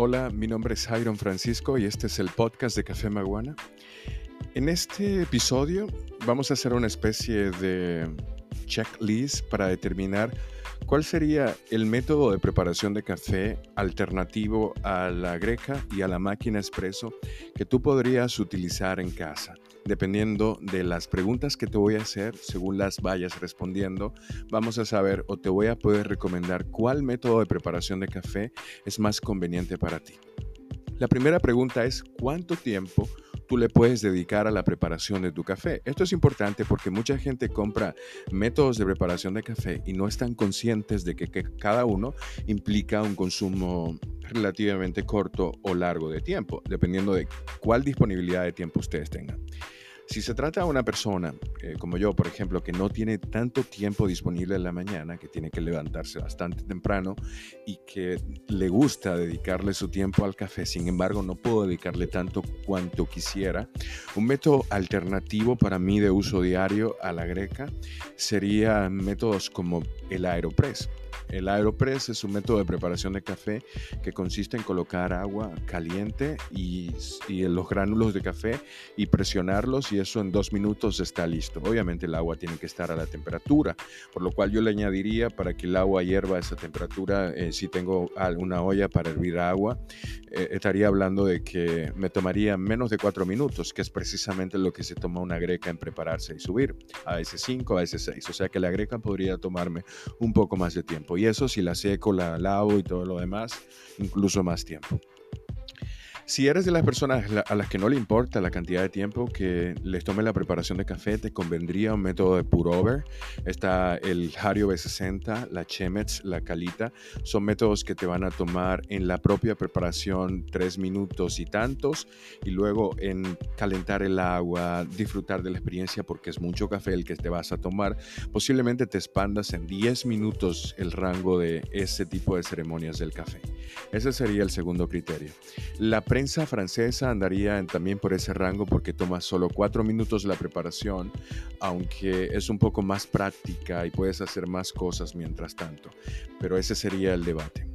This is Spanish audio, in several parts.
Hola, mi nombre es Jairon Francisco y este es el podcast de Café Maguana. En este episodio vamos a hacer una especie de checklist para determinar cuál sería el método de preparación de café alternativo a la greca y a la máquina espresso que tú podrías utilizar en casa. Dependiendo de las preguntas que te voy a hacer, según las vayas respondiendo, vamos a saber o te voy a poder recomendar cuál método de preparación de café es más conveniente para ti. La primera pregunta es, ¿cuánto tiempo tú le puedes dedicar a la preparación de tu café. Esto es importante porque mucha gente compra métodos de preparación de café y no están conscientes de que, que, cada uno implica un consumo relativamente corto o largo de tiempo, dependiendo de cuál disponibilidad de tiempo ustedes tengan. Si se trata de una persona eh, como yo, por ejemplo, que no tiene tanto tiempo disponible en la mañana, que tiene que levantarse bastante temprano y que le gusta dedicarle su tiempo al café, sin embargo no puedo dedicarle tanto cuanto quisiera, un método alternativo para mí de uso diario a la greca sería métodos como el Aeropress. El Aeropress es un método de preparación de café que consiste en colocar agua caliente y, y, los gránulos de café y presionarlos y eso en dos minutos está listo. Obviamente el agua tiene que estar a la temperatura, por lo cual yo le añadiría para que el agua hierva a esa temperatura, eh, si tengo una olla para hervir agua, eh, estaría hablando de que me tomaría menos de cuatro minutos, que es precisamente lo que se toma una greca en prepararse y subir a ese 5, a ese 6. O sea que la greca podría tomarme un poco más de tiempo. Y eso si la seco, la lavo y todo lo demás, incluso más tiempo. Si eres de las personas a las que no le importa la cantidad de tiempo que les tome la preparación de café, te convendría un método de pour-over. Está el Hario B60, la Chemex, la Calita. Son métodos que te van a tomar en la propia preparación tres minutos y tantos y luego en calentar el agua, disfrutar de la experiencia porque es mucho café el que te vas a tomar. Posiblemente te expandas en 10 minutos el rango de ese tipo de ceremonias del café. Ese sería el segundo criterio. La prensa francesa andaría también por ese rango porque toma solo cuatro minutos la preparación, aunque es un poco más práctica y puedes hacer más cosas mientras tanto. Pero ese sería el debate.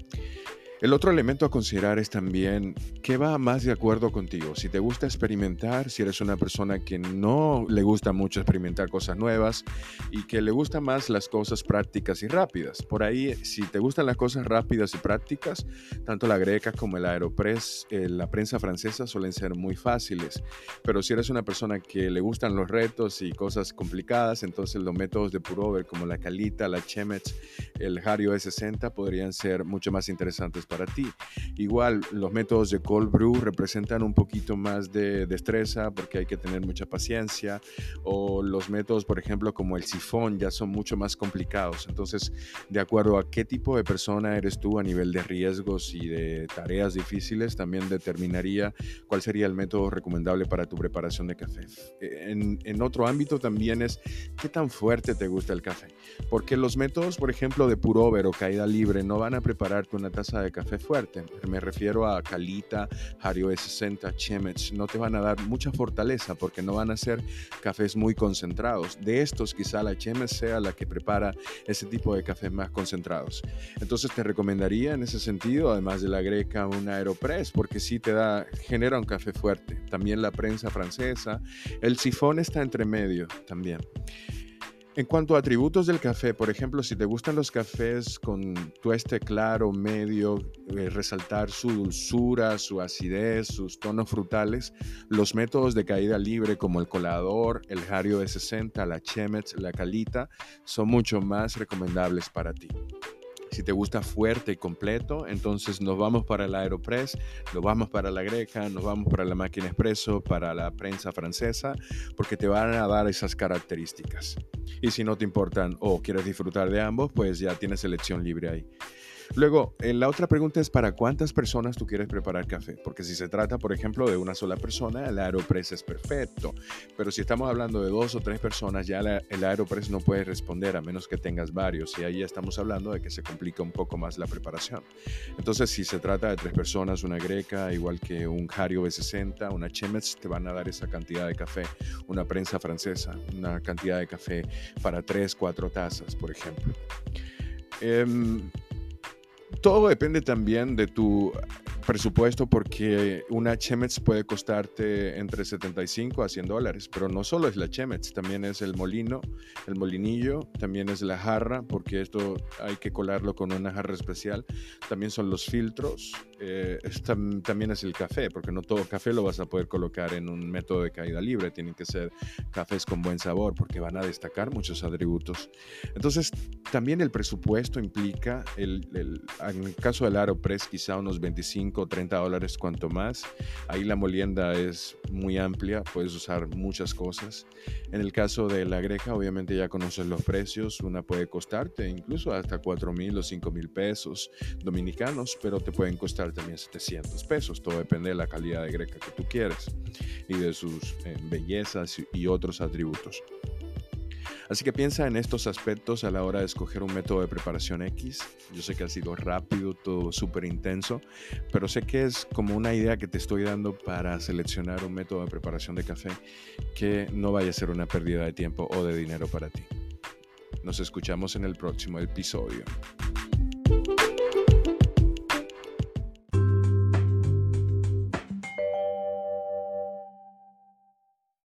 El otro elemento a considerar es también qué va más de acuerdo contigo. Si te gusta experimentar, si eres una persona que no le gusta mucho experimentar cosas nuevas y que le gustan más las cosas prácticas y rápidas. Por ahí, si te gustan las cosas rápidas y prácticas, tanto la greca como el aeropress, eh, la prensa francesa suelen ser muy fáciles. Pero si eres una persona que le gustan los retos y cosas complicadas, entonces los métodos de purover como la calita, la chemex, el Hario E60 podrían ser mucho más interesantes para ti. Igual, los métodos de cold brew representan un poquito más de destreza porque hay que tener mucha paciencia. O los métodos, por ejemplo, como el sifón, ya son mucho más complicados. Entonces, de acuerdo a qué tipo de persona eres tú a nivel de riesgos y de tareas difíciles, también determinaría cuál sería el método recomendable para tu preparación de café. En, en otro ámbito también es qué tan fuerte te gusta el café. Porque los métodos, por ejemplo, de purover o caída libre no van a prepararte una taza de café café fuerte. Me refiero a Calita, Hario E60, Chemex. No te van a dar mucha fortaleza porque no van a ser cafés muy concentrados. De estos, quizá la Chemex sea la que prepara ese tipo de cafés más concentrados. Entonces te recomendaría en ese sentido, además de la greca, un Aeropress porque sí te da, genera un café fuerte. También la prensa francesa. El sifón está entre medio también. En cuanto a atributos del café, por ejemplo, si te gustan los cafés con tueste claro, medio, eh, resaltar su dulzura, su acidez, sus tonos frutales, los métodos de caída libre como el colador, el Hario de 60, la Chemex, la Calita, son mucho más recomendables para ti. Si te gusta fuerte y completo, entonces nos vamos para el Aeropress, nos vamos para la Greca, nos vamos para la máquina expreso, para la prensa francesa, porque te van a dar esas características. Y si no te importan o quieres disfrutar de ambos, pues ya tienes elección libre ahí. Luego, eh, la otra pregunta es para cuántas personas tú quieres preparar café, porque si se trata, por ejemplo, de una sola persona, el Aeropress es perfecto, pero si estamos hablando de dos o tres personas, ya el Aeropress no puede responder a menos que tengas varios, y ahí estamos hablando de que se complica un poco más la preparación. Entonces, si se trata de tres personas, una greca, igual que un Hario B60, una Chemex, te van a dar esa cantidad de café, una prensa francesa, una cantidad de café para tres, cuatro tazas, por ejemplo. Eh, todo depende también de tu presupuesto porque una Chemex puede costarte entre 75 a 100 dólares, pero no solo es la Chemex, también es el molino, el molinillo, también es la jarra, porque esto hay que colarlo con una jarra especial, también son los filtros, eh, también es el café, porque no todo café lo vas a poder colocar en un método de caída libre, tienen que ser cafés con buen sabor, porque van a destacar muchos atributos. Entonces, también el presupuesto implica, el, en el caso del Aeropress, quizá unos 25 o 30 dólares cuanto más. Ahí la molienda es muy amplia, puedes usar muchas cosas. En el caso de la greja, obviamente ya conoces los precios. Una puede costarte incluso hasta 4 mil o 5 mil pesos dominicanos, pero te pueden también 700 pesos. Todo depende de la calidad de greca que tú quieres y de sus eh, bellezas y otros atributos. Así que piensa en estos aspectos a la hora de escoger un método de preparación X. Yo sé que ha sido rápido, todo súper intenso, pero sé que es como una idea que te estoy dando para seleccionar un método de preparación de café que no vaya a ser una pérdida de tiempo o de dinero para ti. Nos escuchamos en el próximo episodio.